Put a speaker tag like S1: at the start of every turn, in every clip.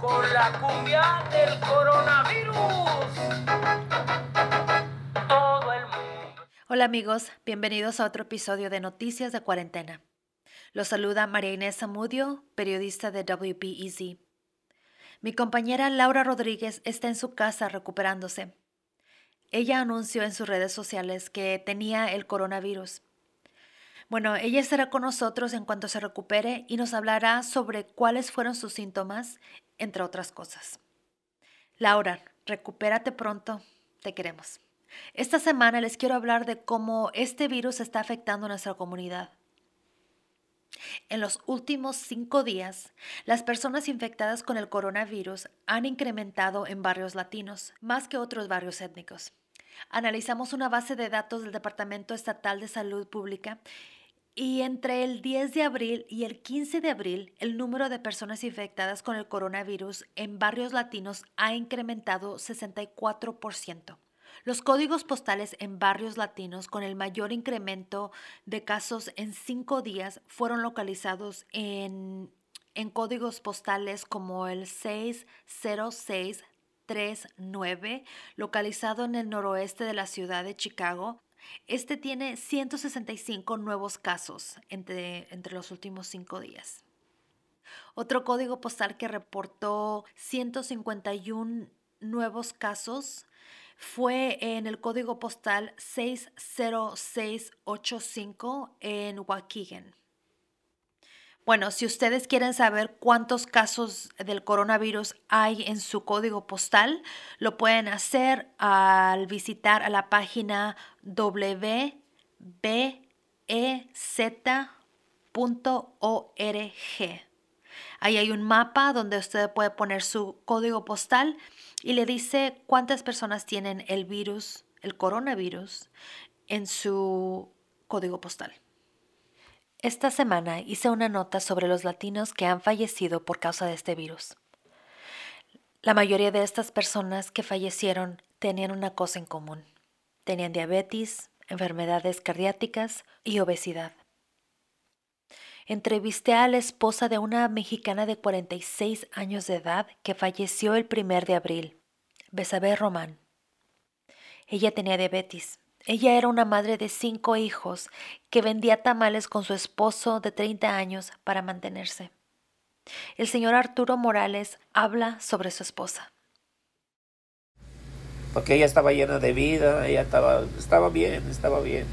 S1: Con la cumbia del coronavirus. Todo el mundo.
S2: Hola amigos, bienvenidos a otro episodio de Noticias de Cuarentena. Los saluda María Inés Zamudio, periodista de WPEZ. Mi compañera Laura Rodríguez está en su casa recuperándose. Ella anunció en sus redes sociales que tenía el coronavirus. Bueno, ella estará con nosotros en cuanto se recupere y nos hablará sobre cuáles fueron sus síntomas, entre otras cosas. Laura, recupérate pronto, te queremos. Esta semana les quiero hablar de cómo este virus está afectando a nuestra comunidad. En los últimos cinco días, las personas infectadas con el coronavirus han incrementado en barrios latinos, más que otros barrios étnicos. Analizamos una base de datos del Departamento Estatal de Salud Pública y entre el 10 de abril y el 15 de abril, el número de personas infectadas con el coronavirus en barrios latinos ha incrementado 64%. Los códigos postales en barrios latinos con el mayor incremento de casos en cinco días fueron localizados en, en códigos postales como el 60639, localizado en el noroeste de la ciudad de Chicago, este tiene 165 nuevos casos entre, entre los últimos cinco días. Otro código postal que reportó 151 nuevos casos fue en el código postal 60685 en Waukegan. Bueno, si ustedes quieren saber cuántos casos del coronavirus hay en su código postal, lo pueden hacer al visitar a la página www.bez.org. Ahí hay un mapa donde usted puede poner su código postal y le dice cuántas personas tienen el virus, el coronavirus, en su código postal. Esta semana hice una nota sobre los latinos que han fallecido por causa de este virus. La mayoría de estas personas que fallecieron tenían una cosa en común. Tenían diabetes, enfermedades cardiáticas y obesidad. Entrevisté a la esposa de una mexicana de 46 años de edad que falleció el primer de abril, Besabé Román. Ella tenía diabetes ella era una madre de cinco hijos que vendía tamales con su esposo de 30 años para mantenerse. El señor Arturo Morales habla sobre su esposa.
S3: Porque ella estaba llena de vida, ella estaba, estaba bien, estaba bien.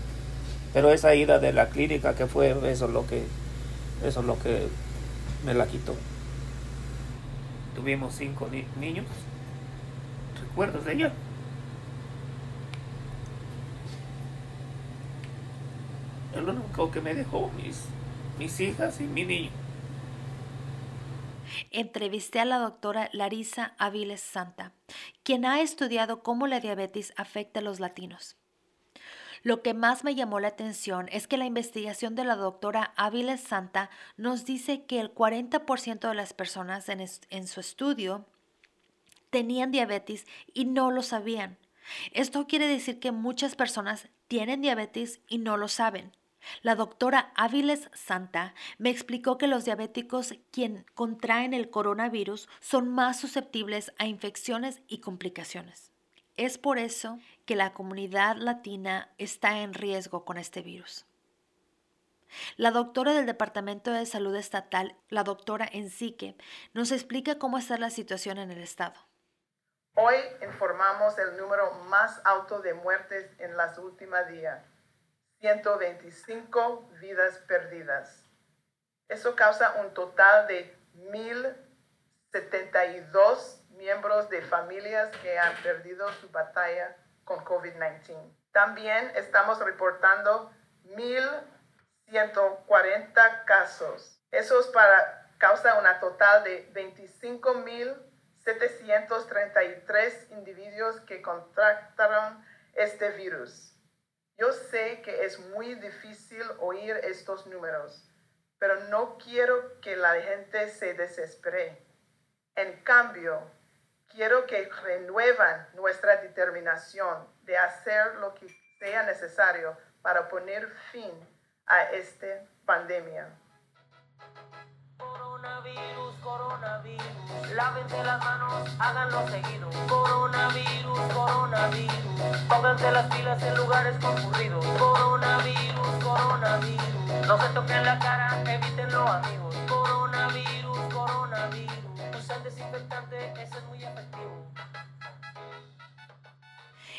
S3: Pero esa ida de la clínica que fue, eso es lo que, eso es lo que me la quitó. Tuvimos cinco niños. ¿Recuerdas de ella? Único que me dejó mis, mis hijas y mi niño.
S2: Entrevisté a la doctora Larisa Aviles Santa, quien ha estudiado cómo la diabetes afecta a los latinos. Lo que más me llamó la atención es que la investigación de la doctora Aviles Santa nos dice que el 40% de las personas en, su estudio tenían diabetes y no lo sabían. Esto quiere decir que muchas personas tienen diabetes y no lo saben. La doctora Áviles Santa me explicó que los diabéticos quien contraen el coronavirus son más susceptibles a infecciones y complicaciones. Es por eso que la comunidad latina está en riesgo con este virus. La doctora del Departamento de Salud Estatal, la doctora Ensique, nos explica cómo está la situación en el estado.
S4: Hoy informamos el número más alto de muertes en las últimas días 125 vidas perdidas. Eso causa un total de 1.072 miembros de familias que han perdido su batalla con COVID-19. También estamos reportando 1.140 casos. Eso es para causa una total de 25.733 individuos que contractaron este virus. Yo sé que es muy difícil oír estos números, pero no quiero que la gente se desespere. En cambio, quiero que renuevan nuestra determinación de hacer lo que sea necesario para poner fin a esta pandemia.
S1: Coronavirus, coronavirus. Lávense las manos, háganlo seguido. Coronavirus, coronavirus. Pónganse las pilas en lugares concurridos. Coronavirus, coronavirus. No se toquen la cara, evítenlo amigos.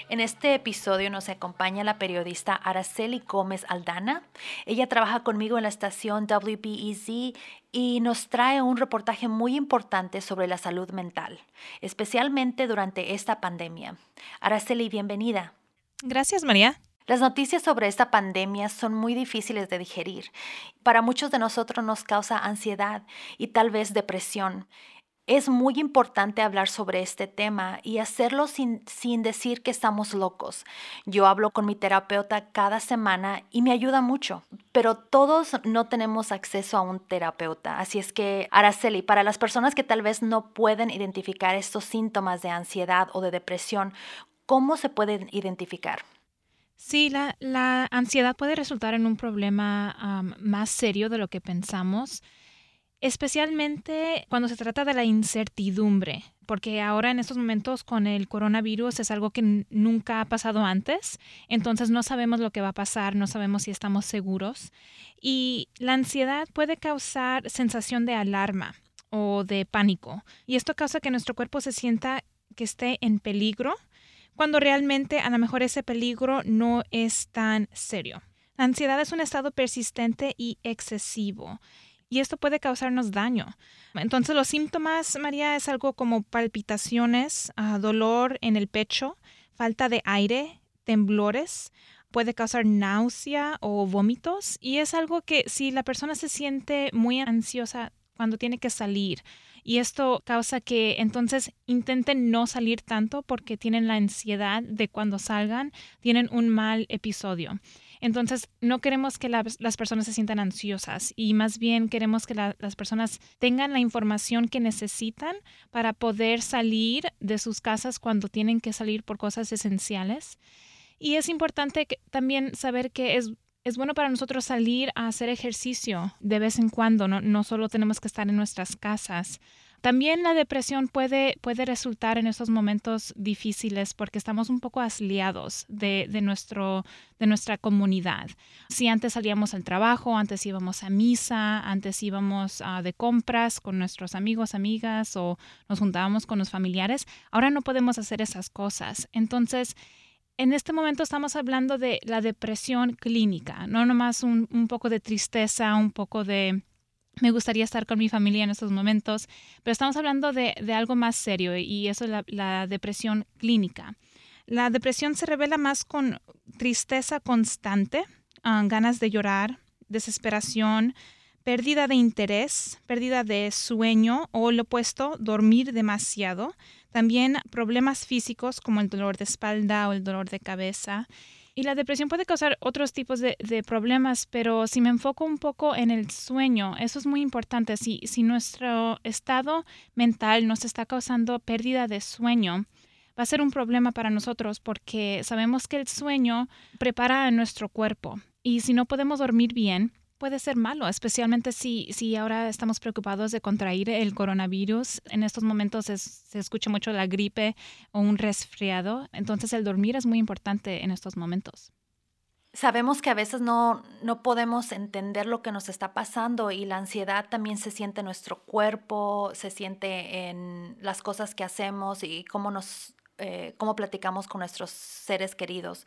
S2: En este episodio nos acompaña la periodista Araceli Gómez Aldana. Ella trabaja conmigo en la estación WBEZ y nos trae un reportaje muy importante sobre la salud mental, especialmente durante esta pandemia. Araceli, bienvenida.
S5: Gracias, María.
S2: Las noticias sobre esta pandemia son muy difíciles de digerir. Para muchos de nosotros nos causa ansiedad y tal vez depresión. Es muy importante hablar sobre este tema y hacerlo sin, sin, decir que estamos locos. Yo hablo con mi terapeuta cada semana y me ayuda mucho, pero todos no tenemos acceso a un terapeuta. Así es que, Araceli, para las personas que tal vez no pueden identificar estos síntomas de ansiedad o de depresión, ¿cómo se pueden identificar?
S5: Sí, la, la ansiedad puede resultar en un problema más serio de lo que pensamos especialmente cuando se trata de la incertidumbre, porque ahora en estos momentos con el coronavirus es algo que nunca ha pasado antes, entonces no sabemos lo que va a pasar, no sabemos si estamos seguros y la ansiedad puede causar sensación de alarma o de pánico y esto causa que nuestro cuerpo se sienta que esté en peligro cuando realmente a lo mejor ese peligro no es tan serio. La ansiedad es un estado persistente y excesivo y esto puede causarnos daño. Entonces los síntomas, María, es algo como palpitaciones, uh, dolor en el pecho, falta de aire, temblores, puede causar náusea o vómitos y es algo que si la persona se siente muy ansiosa cuando tiene que salir y esto causa que entonces intenten no salir tanto porque tienen la ansiedad de cuando salgan, tienen un mal episodio. Entonces, no queremos que las personas se sientan ansiosas y más bien queremos que las personas tengan la información que necesitan para poder salir de sus casas cuando tienen que salir por cosas esenciales. Y es importante también saber que es es bueno para nosotros salir a hacer ejercicio de vez en cuando, no, no, solo tenemos que estar en nuestras casas. También la depresión puede, puede resultar en estos momentos difíciles porque estamos un poco asliados de, de, nuestro, de nuestra comunidad. Si antes salíamos al trabajo, antes íbamos a misa, antes íbamos uh, de compras con nuestros amigos, amigas o nos juntábamos con los familiares, ahora no podemos hacer esas cosas. Entonces, en este momento estamos hablando de la depresión clínica, no nomás un, un poco de tristeza, un poco de me gustaría estar con mi familia en estos momentos, pero estamos hablando de, algo más serio y eso es la, depresión clínica. La depresión se revela más con tristeza constante, ah, ganas de llorar, desesperación, pérdida de interés, pérdida de sueño o lo opuesto, dormir demasiado. También problemas físicos como el dolor de espalda o el dolor de cabeza y la depresión puede causar otros tipos de, problemas, pero si me enfoco un poco en el sueño, eso es muy importante. Si, si nuestro estado mental nos está causando pérdida de sueño, va a ser un problema para nosotros porque sabemos que el sueño prepara a nuestro cuerpo y si no podemos dormir bien, puede ser malo, especialmente si, si ahora estamos preocupados de contraer el coronavirus. En estos momentos se escucha mucho la gripe o un resfriado, entonces el dormir es muy importante en estos momentos.
S2: Sabemos que a veces no, no podemos entender lo que nos está pasando y la ansiedad también se siente en nuestro cuerpo, se siente en las cosas que hacemos y cómo nos eh, cómo platicamos con nuestros seres queridos.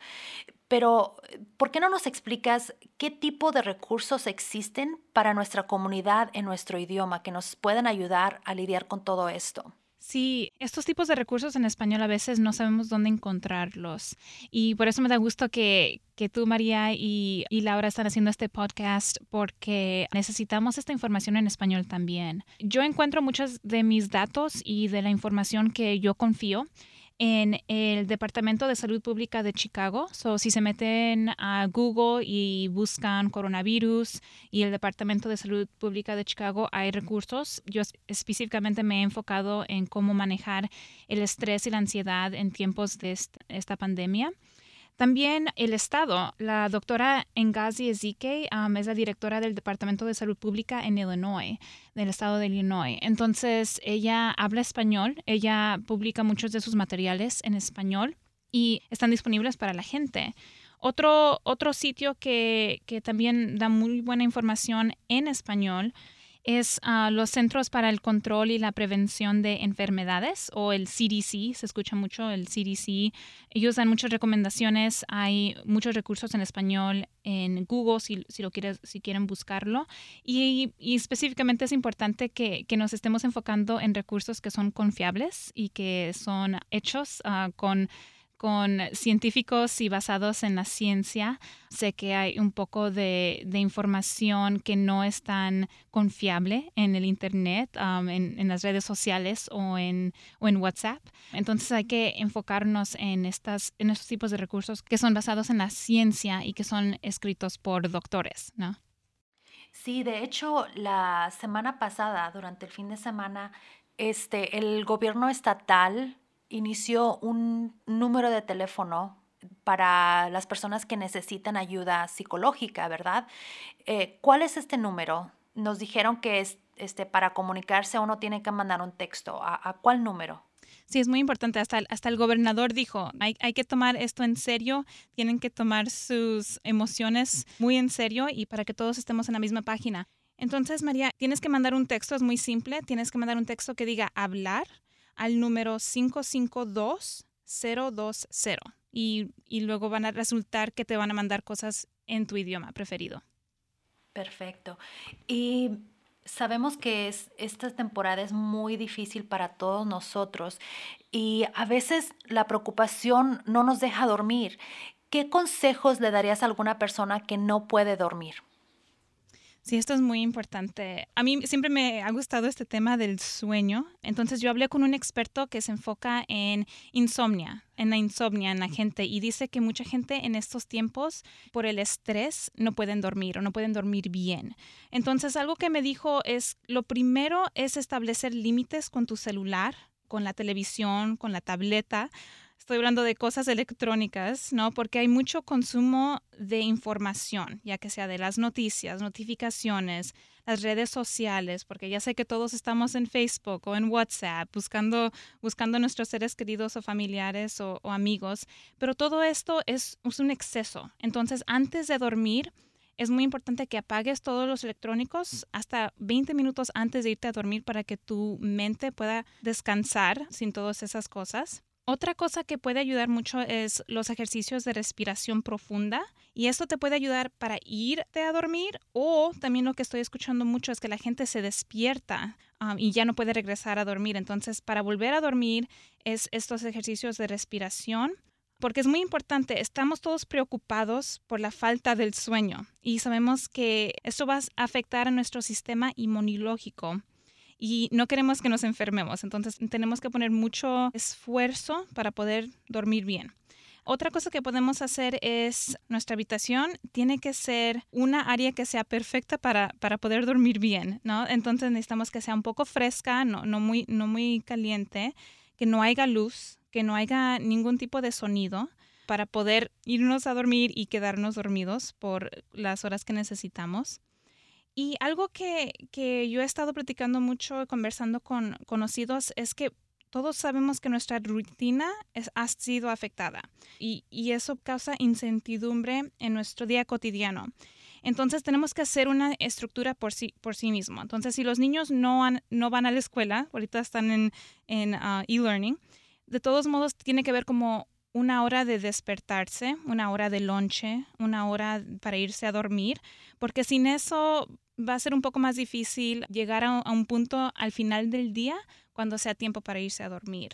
S2: Pero, ¿por qué no nos explicas qué tipo de recursos existen para nuestra comunidad en nuestro idioma que nos puedan ayudar a lidiar con todo esto?
S5: Sí, estos tipos de recursos en español a veces no sabemos dónde encontrarlos. Y por eso me da gusto que, que tú, María, y, y, Laura están haciendo este podcast porque necesitamos esta información en español también. Yo encuentro muchos de mis datos y de la información que yo confío en el Departamento de Salud Pública de Chicago. So, si se meten a Google y buscan coronavirus y el Departamento de Salud Pública de Chicago, hay recursos. Yo específicamente me he enfocado en cómo manejar el estrés y la ansiedad en tiempos de esta pandemia. También el Estado, la doctora Ngazi Ezike es la directora del Departamento de Salud Pública en Illinois, del Estado de Illinois. Entonces, ella habla español, ella publica muchos de sus materiales en español y están disponibles para la gente. Otro, otro sitio que, que también da muy buena información en español es uh, los Centros para el Control y la Prevención de Enfermedades o el CDC, se escucha mucho el CDC. Ellos dan muchas recomendaciones, hay muchos recursos en español en Google si, si lo quieres, si quieren buscarlo. Y, específicamente es importante que, que, nos estemos enfocando en recursos que son confiables y que son hechos uh, con con científicos y basados en la ciencia. Sé que hay un poco de, información que no es tan confiable en el Internet, um, en, las redes sociales o en, o en WhatsApp. Entonces hay que enfocarnos en, estas, en estos tipos de recursos que son basados en la ciencia y que son escritos por doctores, ¿no?
S2: Sí, de hecho, la semana pasada, durante el fin de semana, este, el gobierno estatal inició un número de teléfono para las personas que necesitan ayuda psicológica, ¿verdad? Eh, ¿Cuál es este número? Nos dijeron que es, este, para comunicarse uno tiene que mandar un texto. ¿A, cuál número?
S5: Sí, es muy importante. Hasta, hasta el gobernador dijo, hay, hay, que tomar esto en serio, tienen que tomar sus emociones muy en serio y para que todos estemos en la misma página. Entonces, María, tienes que mandar un texto, es muy simple, tienes que mandar un texto que diga hablar al número 552020 y, y luego van a resultar que te van a mandar cosas en tu idioma preferido.
S2: Perfecto. Y sabemos que es, esta temporada es muy difícil para todos nosotros y a veces la preocupación no nos deja dormir. ¿Qué consejos le darías a alguna persona que no puede dormir?
S5: Sí, esto es muy importante. A mí siempre me ha gustado este tema del sueño. Entonces yo hablé con un experto que se enfoca en insomnia, en la insomnia en la gente y dice que mucha gente en estos tiempos por el estrés no pueden dormir o no pueden dormir bien. Entonces algo que me dijo es lo primero es establecer límites con tu celular, con la televisión, con la tableta estoy hablando de cosas electrónicas, ¿no? Porque hay mucho consumo de información, ya que sea de las noticias, notificaciones, las redes sociales, porque ya sé que todos estamos en Facebook o en WhatsApp buscando, buscando a nuestros seres queridos o familiares o, amigos, pero todo esto es, es un exceso. Entonces, antes de dormir, es muy importante que apagues todos los electrónicos hasta 20 minutos antes de irte a dormir para que tu mente pueda descansar sin todas esas cosas. Otra cosa que puede ayudar mucho es los ejercicios de respiración profunda y esto te puede ayudar para irte a dormir o también lo que estoy escuchando mucho es que la gente se despierta um, y ya no puede regresar a dormir. Entonces, para volver a dormir es estos ejercicios de respiración porque es muy importante, estamos todos preocupados por la falta del sueño y sabemos que esto va a afectar a nuestro sistema inmunológico y no queremos que nos enfermemos. Entonces tenemos que poner mucho esfuerzo para poder dormir bien. Otra cosa que podemos hacer es nuestra habitación tiene que ser una área que sea perfecta para, para poder dormir bien, ¿no? Entonces necesitamos que sea un poco fresca, no, no, muy, no muy caliente, que no haya luz, que no haya ningún tipo de sonido para poder irnos a dormir y quedarnos dormidos por las horas que necesitamos. Y algo que, yo he estado platicando mucho, conversando con conocidos, es que todos sabemos que nuestra rutina ha sido afectada y, eso causa incertidumbre en nuestro día cotidiano. Entonces tenemos que hacer una estructura por sí, por sí mismo. Entonces si los niños no, no van a la escuela, ahorita están en, en uh, e-learning, de todos modos tiene que ver como una hora de despertarse, una hora de lonche, una hora para irse a dormir, porque sin eso va a ser un poco más difícil llegar a, un punto al final del día cuando sea tiempo para irse a dormir.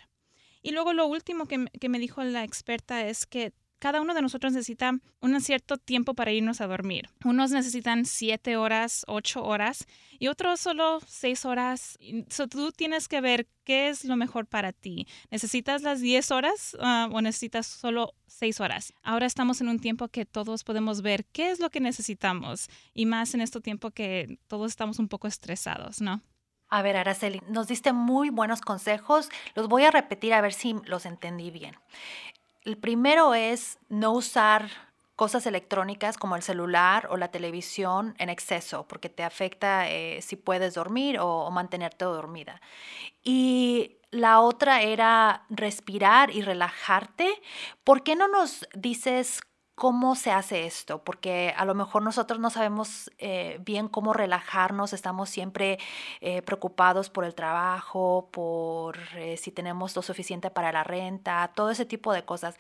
S5: Y luego lo último que, que me dijo la experta es que cada uno de nosotros necesita un cierto tiempo para irnos a dormir. Unos necesitan siete horas, ocho horas y otros solo seis horas. So, tú tienes que ver qué es lo mejor para ti. ¿Necesitas las diez horas ah, o necesitas solo seis horas? Ahora estamos en un tiempo que todos podemos ver qué es lo que necesitamos y más en este tiempo que todos estamos un poco estresados, ¿no?
S2: A ver, Araceli, nos diste muy buenos consejos. Los voy a repetir a ver si los entendí bien El primero es no usar cosas electrónicas como el celular o la televisión en exceso, porque te afecta eh, si puedes dormir o, o mantenerte dormida. Y la otra era respirar y relajarte. ¿Por qué no nos dices ¿Cómo se hace esto? Porque a lo mejor nosotros no sabemos eh, bien cómo relajarnos, estamos siempre eh, preocupados por el trabajo, por eh, si tenemos lo suficiente para la renta, todo ese tipo de cosas.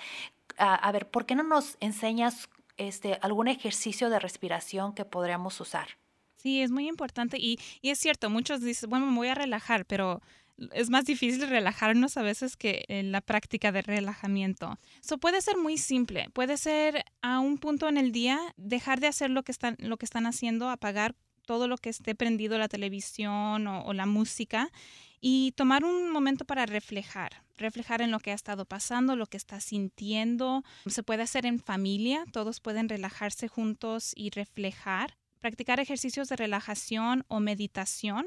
S2: a ver, ¿por qué no nos enseñas este, algún ejercicio de respiración que podríamos usar?
S5: Sí, es muy importante y, y es cierto, muchos dicen, bueno, me voy a relajar, pero es más difícil relajarnos a veces que en la práctica de relajamiento. Eso puede ser muy simple, puede ser a un punto en el día dejar de hacer lo que están, lo que están haciendo, apagar todo lo que esté prendido, la televisión o, la música, y tomar un momento para reflejar, reflejar en lo que ha estado pasando, lo que está sintiendo. Se puede hacer en familia, todos pueden relajarse juntos y reflejar practicar ejercicios de relajación o meditación.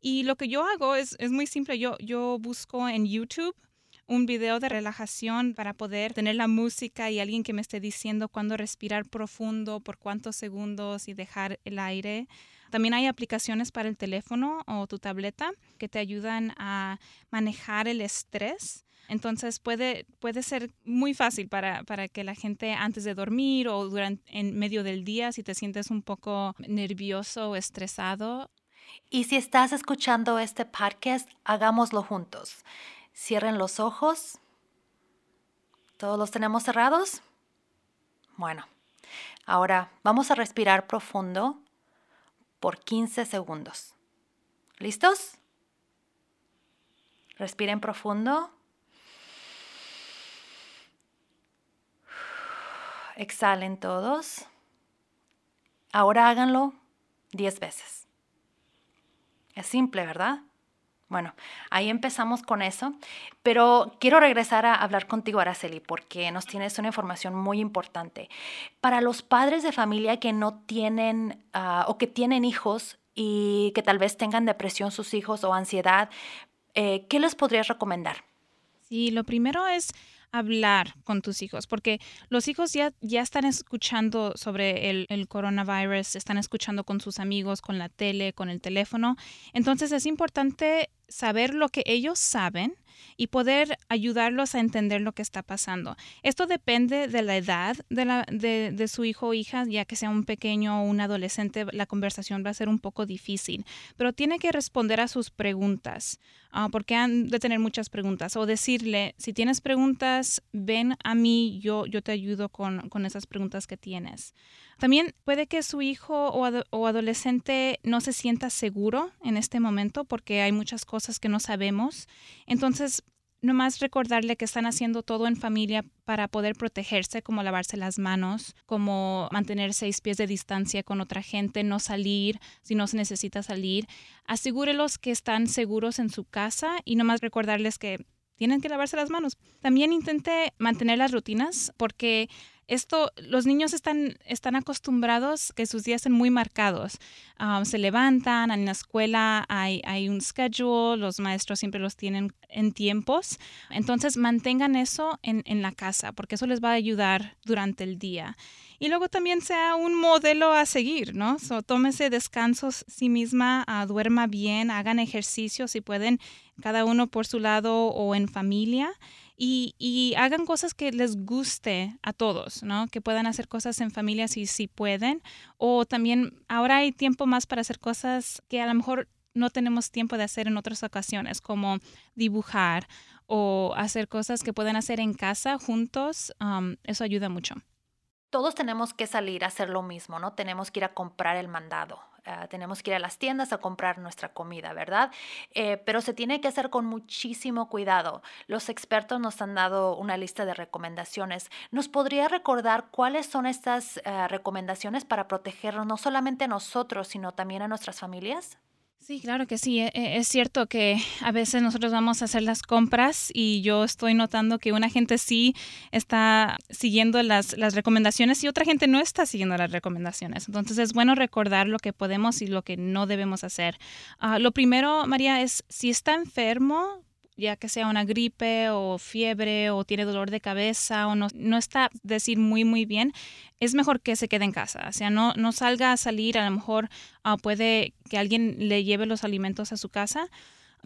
S5: Y lo que yo hago es, es muy simple. Yo, yo busco en YouTube un video de relajación para poder tener la música y alguien que me esté diciendo cuándo respirar profundo, por cuántos segundos y dejar el aire. También hay aplicaciones para el teléfono o tu tableta que te ayudan a manejar el estrés entonces puede, puede ser muy fácil para, para que la gente antes de dormir o durante, en medio del día, si te sientes un poco nervioso o estresado.
S2: Y si estás escuchando este podcast, hagámoslo juntos. Cierren los ojos. ¿Todos los tenemos cerrados? Bueno, ahora vamos a respirar profundo por 15 segundos. ¿Listos? Respiren profundo. Exhalen todos. Ahora háganlo 10 veces. Es simple, ¿verdad? Bueno, ahí empezamos con eso, pero quiero regresar a hablar contigo, Araceli, porque nos tienes una información muy importante. Para los padres de familia que no tienen ah, o que tienen hijos y que tal vez tengan depresión sus hijos o ansiedad, eh, ¿qué les podrías recomendar?
S5: Sí, lo primero es hablar con tus hijos, porque los hijos ya, ya están escuchando sobre el, el, coronavirus, están escuchando con sus amigos, con la tele, con el teléfono. Entonces es importante saber lo que ellos saben y poder ayudarlos a entender lo que está pasando. Esto depende de la edad de, la, de, de, su hijo o hija, ya que sea un pequeño o un adolescente, la conversación va a ser un poco difícil, pero tiene que responder a sus preguntas, uh, porque han de tener muchas preguntas, o decirle, si tienes preguntas, ven a mí, yo, yo te ayudo con, con esas preguntas que tienes. También puede que su hijo o, ad o, adolescente no se sienta seguro en este momento porque hay muchas cosas que no sabemos. Entonces, nomás recordarle que están haciendo todo en familia para poder protegerse, como lavarse las manos, como mantener seis pies de distancia con otra gente, no salir si no se necesita salir. Asegúrelos que están seguros en su casa y nomás recordarles que tienen que lavarse las manos. También intente mantener las rutinas porque esto, los niños están, están acostumbrados que sus días son muy marcados. Um, se levantan, en la escuela hay, un schedule, los maestros siempre los tienen en tiempos. Entonces mantengan eso en, la casa porque eso les va a ayudar durante el día y luego también sea un modelo a seguir, ¿no? Tómese descansos sí misma, uh, duerma bien, hagan ejercicio si pueden, cada uno por su lado o en familia. Y, y, hagan cosas que les guste a todos, ¿no? Que puedan hacer cosas en familia si, si pueden. O también ahora hay tiempo más para hacer cosas que a lo mejor no tenemos tiempo de hacer en otras ocasiones, como dibujar o hacer cosas que pueden hacer en casa juntos. Eso ayuda mucho
S2: todos tenemos que salir a hacer lo mismo, ¿no? Tenemos que ir a comprar el mandado, uh, tenemos que ir a las tiendas a comprar nuestra comida, ¿verdad? Eh, pero se tiene que hacer con muchísimo cuidado. Los expertos nos han dado una lista de recomendaciones. ¿Nos podría recordar cuáles son estas uh, recomendaciones para protegernos no solamente a nosotros, sino también a nuestras familias?
S5: Sí, claro que sí. E, e, es cierto que a veces nosotros vamos a hacer las compras y yo estoy notando que una gente sí está siguiendo las, las recomendaciones y otra gente no está siguiendo las recomendaciones. Entonces es bueno recordar lo que podemos y lo que no debemos hacer. Uh, lo primero, María, es si está enfermo, ya que sea una gripe o fiebre o tiene dolor de cabeza o no, no está decir muy muy bien, es mejor que se quede en casa. O sea, no, no salga a salir, a lo mejor ah, puede que alguien le lleve los alimentos a su casa.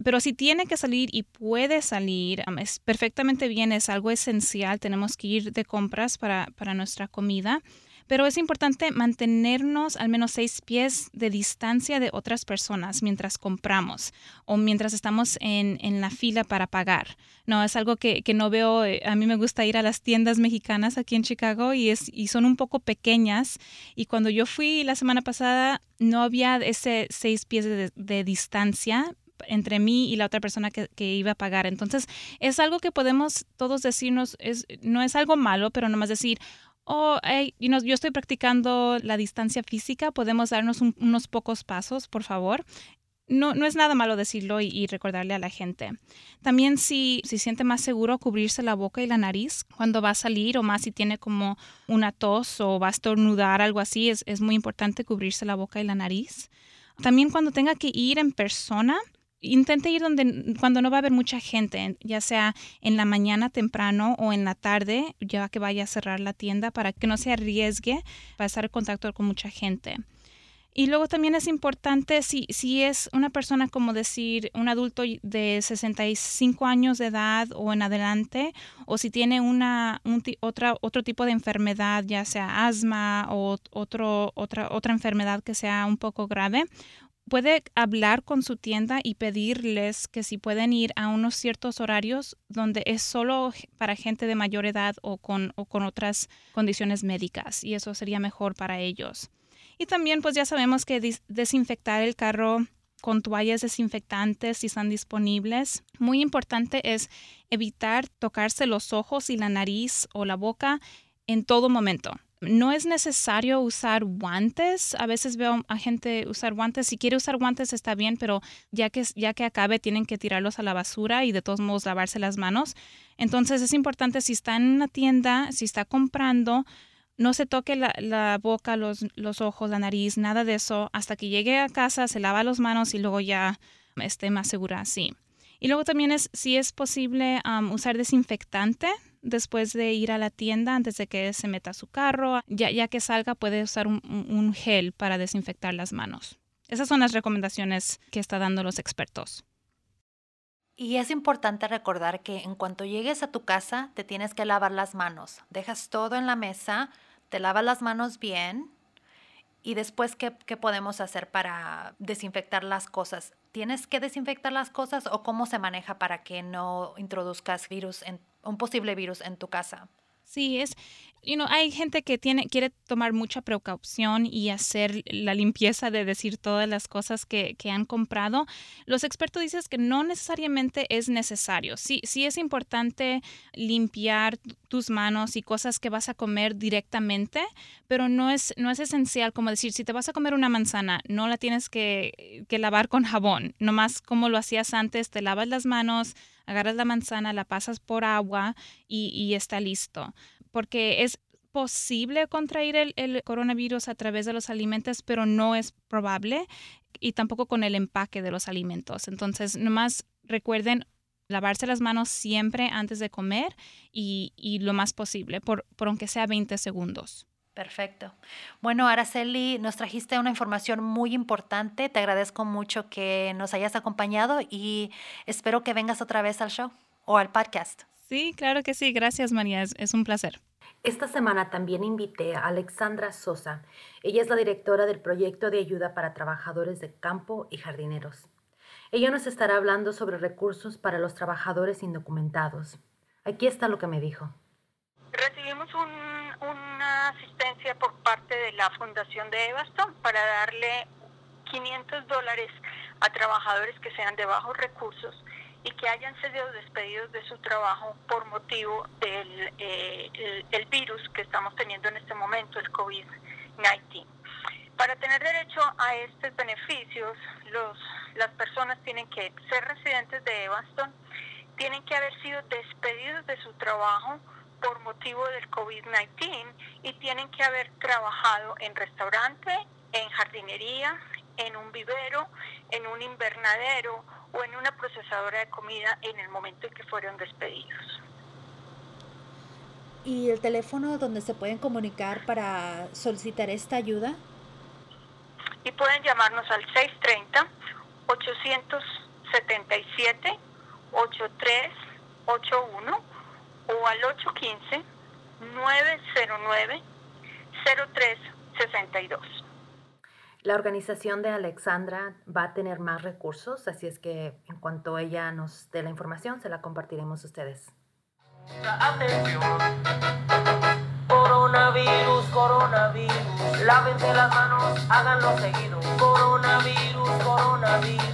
S5: Pero si tiene que salir y puede salir, es perfectamente bien, es algo esencial, tenemos que ir de compras para, para nuestra comida pero es importante mantenernos al menos seis pies de distancia de otras personas mientras compramos o mientras estamos en, en la fila para pagar. No, es algo que, que, no veo, eh, a mí me gusta ir a las tiendas mexicanas aquí en Chicago y, es, y son un poco pequeñas y cuando yo fui la semana pasada no había ese seis pies de, de distancia entre mí y la otra persona que, que, iba a pagar. Entonces, es algo que podemos todos decirnos, es, no es algo malo, pero nomás decir, oh, yo estoy practicando la distancia física, podemos darnos unos pocos pasos, por favor. No, no es nada malo decirlo y, recordarle a la gente. También si, si siente más seguro cubrirse la boca y la nariz cuando va a salir o más si tiene como una tos o va a estornudar, algo así, es, es muy importante cubrirse la boca y la nariz. También cuando tenga que ir en persona, intente ir donde cuando no va a haber mucha gente, ya sea en la mañana temprano o en la tarde, ya que vaya a cerrar la tienda para que no se arriesgue para estar en contacto con mucha gente. Y luego también es importante si, si es una persona como decir un adulto de 65 años de edad o en adelante, o si tiene una, otra, otro tipo de enfermedad, ya sea asma o otro, otra, otra enfermedad que sea un poco grave, puede hablar con su tienda y pedirles que si pueden ir a unos ciertos horarios donde es solo para gente de mayor edad o con, o con otras condiciones médicas y eso sería mejor para ellos. Y también pues ya sabemos que desinfectar el carro con toallas desinfectantes si están disponibles. Muy importante es evitar tocarse los ojos y la nariz o la boca en todo momento no es necesario usar guantes. A veces veo a gente usar guantes. Si quiere usar guantes está bien, pero ya que, ya que acabe tienen que tirarlos a la basura y de todos modos lavarse las manos. Entonces es importante si está en una tienda, si está comprando, no se toque la, boca, los, los, ojos, la nariz, nada de eso. Hasta que llegue a casa, se lava las manos y luego ya esté más segura así. Y luego también es si es posible usar desinfectante después de ir a la tienda antes de que se meta su carro. Ya, ya que salga puede usar un, gel para desinfectar las manos. Esas son las recomendaciones que está dando los expertos.
S2: Y es importante recordar que en cuanto llegues a tu casa te tienes que lavar las manos. Dejas todo en la mesa, te lavas las manos bien y después ¿qué, qué podemos hacer para desinfectar las cosas? ¿Tienes que desinfectar las cosas o cómo se maneja para que no introduzcas virus en, un posible virus en tu casa?
S5: Sí, es, you know, hay gente que tiene, quiere tomar mucha precaución y hacer la limpieza de decir todas las cosas que, que han comprado. Los expertos dicen que no necesariamente es necesario. Sí, sí es importante limpiar tus manos y cosas que vas a comer directamente, pero no es, no es esencial como decir, si te vas a comer una manzana, no la tienes que, que lavar con jabón. Nomás como lo hacías antes, te lavas las manos, agarras la manzana, la pasas por agua y, está listo porque es posible contraer el, coronavirus a través de los alimentos, pero no es probable y tampoco con el empaque de los alimentos. Entonces, nomás recuerden lavarse las manos siempre antes de comer y, lo más posible, por, por aunque sea 20 segundos.
S2: Perfecto. Bueno, Araceli, nos trajiste una información muy importante. Te agradezco mucho que nos hayas acompañado y espero que vengas otra vez al show o al podcast.
S5: Sí, claro que sí. Gracias, María. Es, un placer.
S2: Esta semana también invité a Alexandra Sosa. Ella es la directora del proyecto de ayuda para trabajadores de campo y jardineros. Ella nos estará hablando sobre recursos para los trabajadores indocumentados. Aquí está lo que me dijo.
S6: Recibimos una por parte de la Fundación de Evaston para darle 500 dólares a trabajadores que sean de bajos recursos y que hayan sido despedidos de su trabajo por motivo del eh, el, virus que estamos teniendo en este momento, el COVID-19. Para tener derecho a estos beneficios, los, las personas tienen que ser residentes de Evanston, tienen que haber sido despedidos de su trabajo por motivo del COVID-19 y tienen que haber trabajado en restaurante, en jardinería, en un vivero, en un invernadero o en una procesadora de comida en el momento en que fueron despedidos.
S2: ¿Y el teléfono donde se pueden comunicar para solicitar esta ayuda?
S6: Y pueden llamarnos al 630 877 8381 o al 815 909 0362.
S2: La organización de Alexandra va a tener más recursos, así es que en cuanto ella nos dé la información, se la compartiremos a ustedes.
S1: Atención. Coronavirus, coronavirus. Lávense las manos, háganlo seguido. Coronavirus, coronavirus.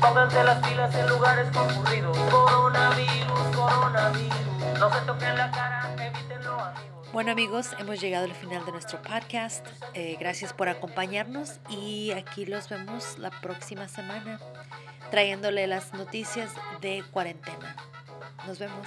S1: Pónganse las pilas en lugares concurridos. Coronavirus, coronavirus. No se toquen la cara, evítenlo, amigos.
S2: Bueno amigos, hemos llegado al final de nuestro podcast. Eh, gracias por acompañarnos y aquí los vemos la próxima semana trayéndole las noticias de cuarentena. Nos vemos.